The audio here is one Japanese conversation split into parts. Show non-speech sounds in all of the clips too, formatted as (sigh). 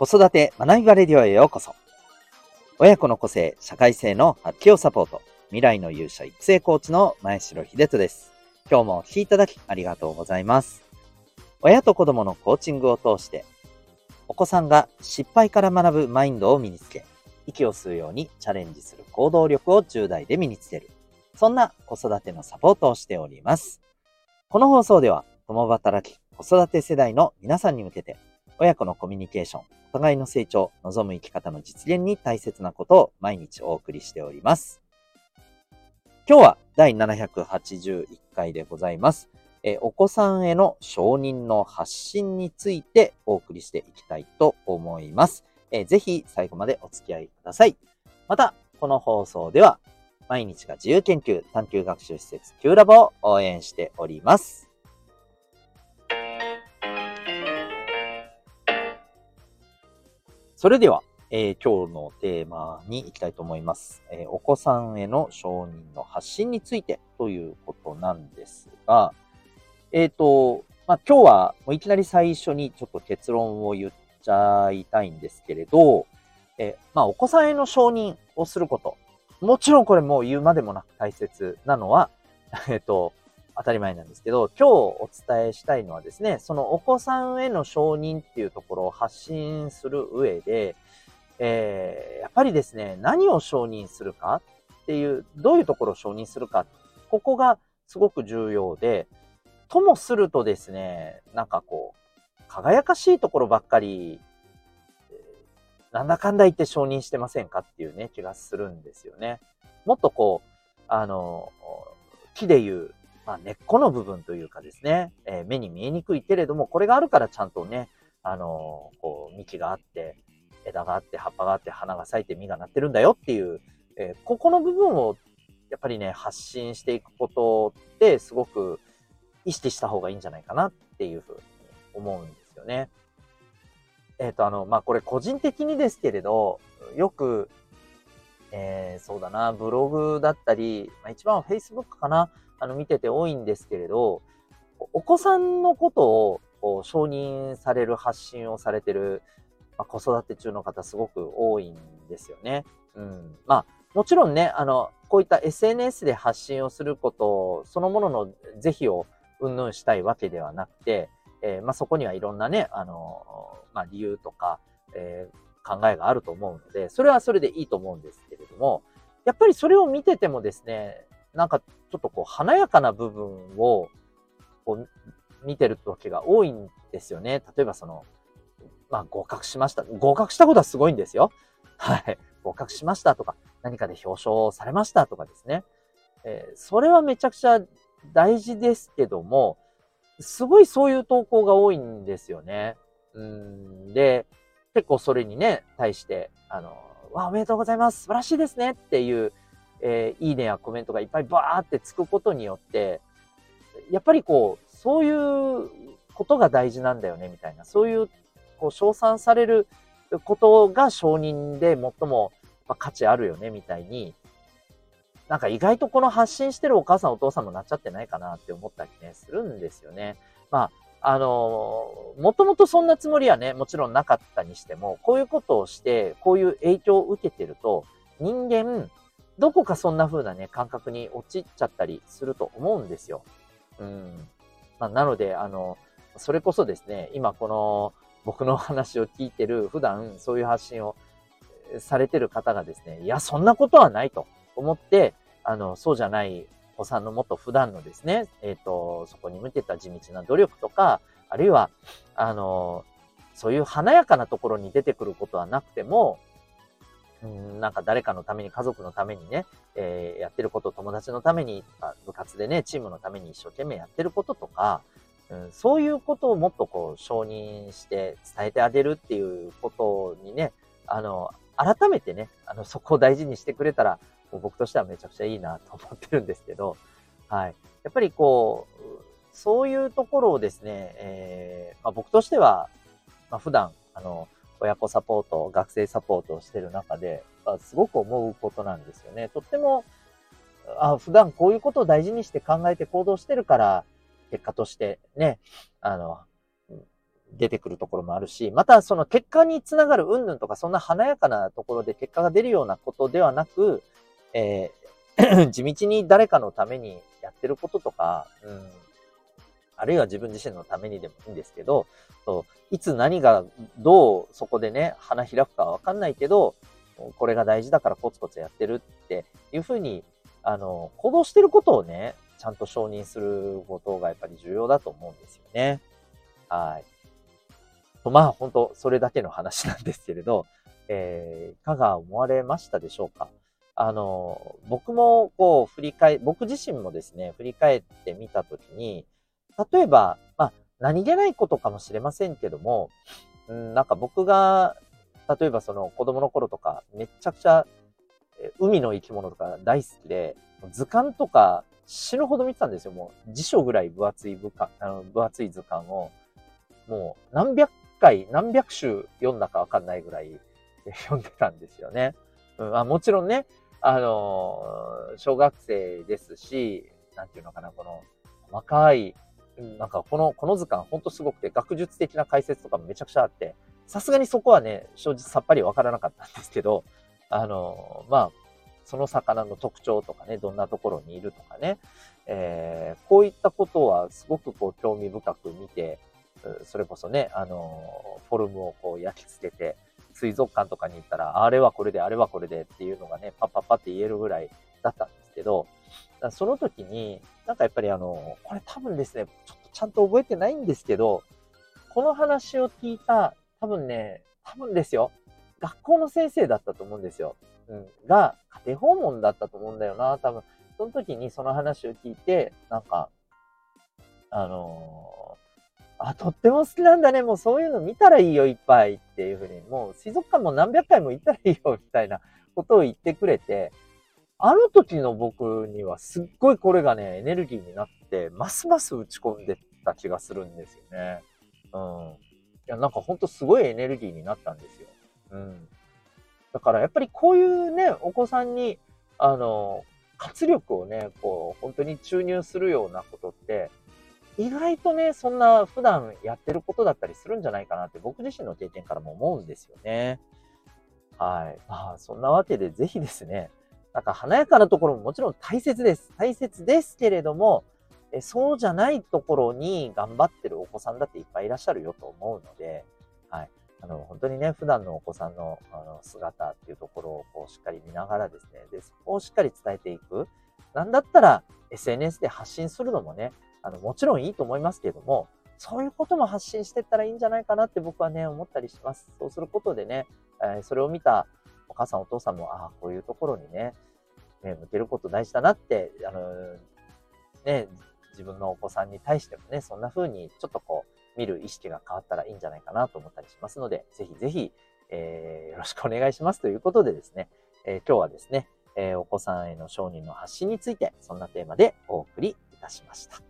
子育て学びバレディオへようこそ。親子の個性、社会性の発揮をサポート。未来の勇者育成コーチの前城秀人です。今日もお聴きいただきありがとうございます。親と子供のコーチングを通して、お子さんが失敗から学ぶマインドを身につけ、息を吸うようにチャレンジする行動力を10代で身につける。そんな子育てのサポートをしております。この放送では、共働き子育て世代の皆さんに向けて、親子のコミュニケーション、互いの成長、望む生き方の実現に大切なことを毎日お送りしております。今日は第781回でございます。えお子さんへの承認の発信についてお送りしていきたいと思います。えぜひ最後までお付き合いください。また、この放送では毎日が自由研究探究学習施設 Q ラボを応援しております。それでは、えー、今日のテーマに行きたいと思います、えー、お子さんへの承認の発信についてということなんですが、えっ、ー、と、まあ、今日はもういきなり最初にちょっと結論を言っちゃいたいんですけれど、えまあ、お子さんへの承認をすること。もちろんこれもう言うまでもなく大切なのは、(laughs) えっ、と、当たり前なんですけど、今日お伝えしたいのはですね、そのお子さんへの承認っていうところを発信する上で、えー、やっぱりですね、何を承認するかっていう、どういうところを承認するか、ここがすごく重要で、ともするとですね、なんかこう、輝かしいところばっかり、なんだかんだ言って承認してませんかっていうね、気がするんですよね。もっとこう、あの、木で言うまあ、根っこの部分というかですね、えー、目に見えにくいけれども、これがあるからちゃんとね、あのー、こう、幹があって、枝があって、葉っぱがあって、花が咲いて実がなってるんだよっていう、えー、ここの部分をやっぱりね、発信していくことってすごく意識した方がいいんじゃないかなっていうふうに思うんですよね。えっ、と、あの、まあ、これ個人的にですけれど、よく、えー、そうだな、ブログだったり、まあ、一番は Facebook かな。あの見てて多いんですけれど、お子さんのことをこう承認される発信をされてる、まあ、子育て中の方すごく多いんですよね。うん。まあ、もちろんね、あの、こういった SNS で発信をすることそのものの是非を云々したいわけではなくて、えー、まあ、そこにはいろんなね、あの、まあ、理由とか、えー、考えがあると思うので、それはそれでいいと思うんですけれども、やっぱりそれを見ててもですね、なんかちょっとこう華やかな部分をこう見てる時が多いんですよね。例えばその、まあ合格しました。合格したことはすごいんですよ。はい。合格しましたとか、何かで表彰されましたとかですね。えー、それはめちゃくちゃ大事ですけども、すごいそういう投稿が多いんですよね。うんで、結構それにね、対して、あの、わ、おめでとうございます。素晴らしいですねっていうえー、いいねやコメントがいっぱいバーってつくことによって、やっぱりこう、そういうことが大事なんだよね、みたいな。そういう、こう、称賛されることが承認で最も価値あるよね、みたいに、なんか意外とこの発信してるお母さんお父さんもなっちゃってないかなって思ったりね、するんですよね。まあ、あのもともとそんなつもりはね、もちろんなかったにしても、こういうことをして、こういう影響を受けてると、人間、どこかそんな風なね、感覚に陥っちゃったりすると思うんですよ。うん。まあ、なので、あの、それこそですね、今この僕の話を聞いてる、普段そういう発信をされてる方がですね、いや、そんなことはないと思って、あの、そうじゃないお子さんのもっと普段のですね、えっ、ー、と、そこに向けた地道な努力とか、あるいは、あの、そういう華やかなところに出てくることはなくても、うん、なんか誰かのために、家族のためにね、えー、やってること、友達のために、部活でね、チームのために一生懸命やってることとか、うん、そういうことをもっとこう承認して伝えてあげるっていうことにね、あの、改めてね、あの、そこを大事にしてくれたら、僕としてはめちゃくちゃいいなと思ってるんですけど、はい。やっぱりこう、そういうところをですね、えー、まあ、僕としては、まあ、普段、あの、親子サポート、学生サポートをしてる中で、すごく思うことなんですよね。とっても、あ普段こういうことを大事にして考えて行動してるから、結果としてね、あの、出てくるところもあるし、またその結果につながる云々とか、そんな華やかなところで結果が出るようなことではなく、えー、(clears throat) 地道に誰かのためにやってることとか、うん、あるいは自分自身のためにでもいいんですけど、そういつ何がどうそこでね、花開くかわかんないけど、これが大事だからコツコツやってるっていうふうに、あの、行動してることをね、ちゃんと承認することがやっぱり重要だと思うんですよね。はい。まあ本当それだけの話なんですけれど、えー、いかが思われましたでしょうか？あの、僕もこう振り返、僕自身もですね、振り返ってみたときに、例えば、まあ何気ないことかもしれませんけども、うん、なんか僕が、例えばその子供の頃とか、めちゃくちゃ海の生き物とか大好きで、図鑑とか死ぬほど見てたんですよ。もう辞書ぐらい分厚い部下あの分厚い図鑑を、もう何百回、何百種読んだかわかんないぐらい (laughs) 読んでたんですよね。うん、あもちろんね、あのー、小学生ですし、なんていうのかな、この細かい、なんかこの、この図鑑ほんとすごくて、学術的な解説とかもめちゃくちゃあって、さすがにそこはね、正直さっぱりわからなかったんですけど、あの、まあ、その魚の特徴とかね、どんなところにいるとかね、えー、こういったことはすごくこう興味深く見て、それこそね、あの、フォルムをこう焼き付けて、水族館とかに行ったら、あれはこれで、あれはこれでっていうのがね、パッパッパって言えるぐらいだったんですけど、その時に、なんかやっぱりあの、これ多分ですね、ちょっとちゃんと覚えてないんですけど、この話を聞いた、多分ね、多分ですよ、学校の先生だったと思うんですよ。うん。が、家庭訪問だったと思うんだよな、多分。その時にその話を聞いて、なんか、あのー、あ、とっても好きなんだね。もうそういうの見たらいいよ、いっぱいっていうふうに。もう水族館も何百回も行ったらいいよ、みたいなことを言ってくれて、あの時の僕にはすっごいこれがね、エネルギーになって、ますます打ち込んでた気がするんですよね。うん。いや、なんかほんとすごいエネルギーになったんですよ。うん。だからやっぱりこういうね、お子さんに、あの、活力をね、こう、本当に注入するようなことって、意外とね、そんな普段やってることだったりするんじゃないかなって僕自身の経験からも思うんですよね。はい。まあ、そんなわけでぜひですね、なんか華やかなところももちろん大切です。大切ですけれども、えそうじゃないところに頑張ってるお子さんだっていっぱいいらっしゃるよと思うので、はい。あの、本当にね、普段のお子さんのあの姿っていうところをこうしっかり見ながらですね、で、そこをしっかり伝えていく。なんだったら SNS で発信するのもね、あの、もちろんいいと思いますけれども、そういうことも発信していったらいいんじゃないかなって僕はね、思ったりします。そうすることでね、えー、それを見たお母さんお父さんも、ああ、こういうところにね、ね、向けること大事だなって、あの、ね、自分のお子さんに対してもね、そんな風にちょっとこう、見る意識が変わったらいいんじゃないかなと思ったりしますので、ぜひぜひ、えー、よろしくお願いしますということでですね、えー、今日はですね、えー、お子さんへの承認の発信について、そんなテーマでお送りいたしました。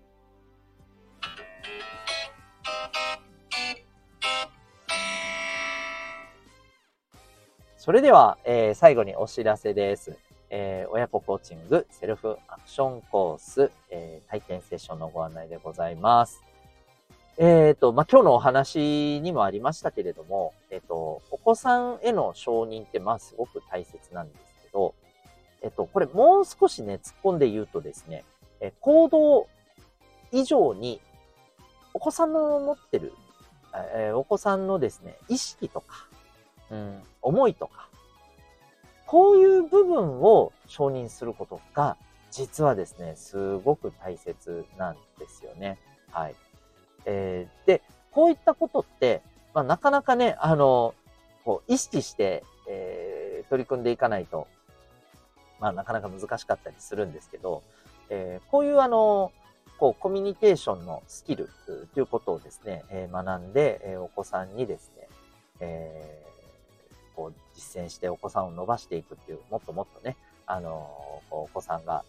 それでは、えー、最後にお知らせです。えー、親子コーチングセルフアクションコース、えー、体験セッションのご案内でございます。えっ、ー、と、まあ、今日のお話にもありましたけれども、えっ、と、お子さんへの承認って、まあ、すごく大切なんですけど、えっ、と、これもう少しね、突っ込んで言うとですね、え行動以上に、お子さんの持ってる、えお子さんのですね、意識とか、うん、思いとか、こういう部分を承認することが、実はですね、すごく大切なんですよね。はい。えー、で、こういったことって、まあ、なかなかね、あの、こう、意識して、えー、取り組んでいかないと、まあ、なかなか難しかったりするんですけど、えー、こういうあの、こう、コミュニケーションのスキルということをですね、えー、学んで、えー、お子さんにですね、え、実践してお子さんを伸ばしていくっていう、もっともっとね、あのお子さんが、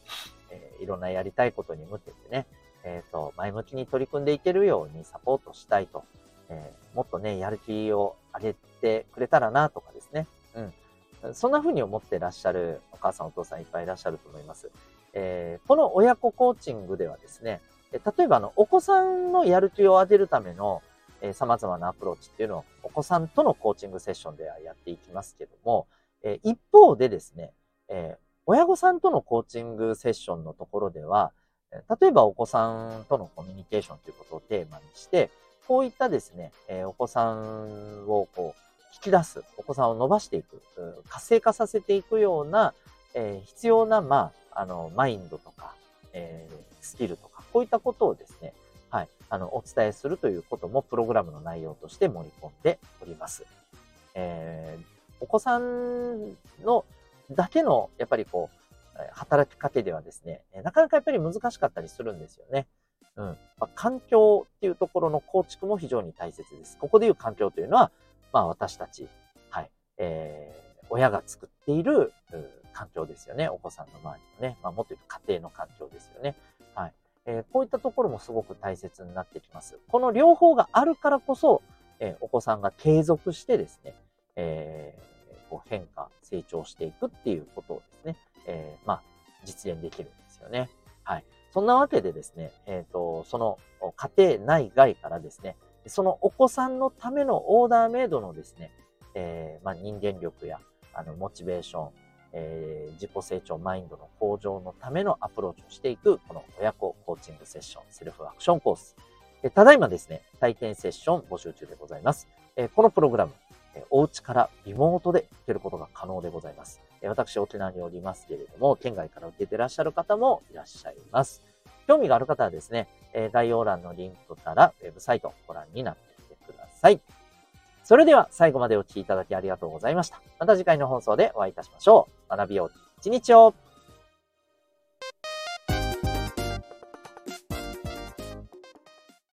えー、いろんなやりたいことに向けてね、えっ、ー、と、前向きに取り組んでいけるようにサポートしたいと、えー、もっとね、やる気を上げてくれたらなとかですね。うん。そんな風に思ってらっしゃるお母さんお父さんいっぱいいらっしゃると思います。えー、この親子コーチングではですね、例えばあの、お子さんのやる気を上げるための、え様々なアプローチっていうのをお子さんとのコーチングセッションではやっていきますけども、え一方でですね、え親御さんとのコーチングセッションのところでは、例えばお子さんとのコミュニケーションということをテーマにして、こういったですね、えお子さんをこう引き出す、お子さんを伸ばしていく、活性化させていくような、え必要な、まあ、あの、マインドとか、えスキルとか、こういったことをですね、あの、お伝えするということもプログラムの内容として盛り込んでおります。えー、お子さんのだけの、やっぱりこう、働き方ではですね、なかなかやっぱり難しかったりするんですよね。うん。まあ、環境っていうところの構築も非常に大切です。ここでいう環境というのは、まあ私たち、はい、えー、親が作っている環境ですよね。お子さんの周りのね。まあもっと言うと家庭の環境ですよね。はい。え、こういったところもすごく大切になってきます。この両方があるからこそ、え、お子さんが継続してですね、えー、こう変化、成長していくっていうことをですね、えー、まあ、実現できるんですよね。はい。そんなわけでですね、えっ、ー、と、その家庭内外からですね、そのお子さんのためのオーダーメイドのですね、えー、まあ、人間力やあのモチベーション、えー、自己成長マインドの向上のためのアプローチをしていく、この親子コーチングセッション、セルフアクションコース。えただいまですね、体験セッション募集中でございます。えこのプログラム、えお家からリモートで受けることが可能でございます。え私、沖縄におりますけれども、県外から受けてらっしゃる方もいらっしゃいます。興味がある方はですね、え概要欄のリンクからウェブサイトをご覧になってみてください。それでは最後までお聴きいただきありがとうございました。また次回の放送でお会いいたしましょう。学びよう一日を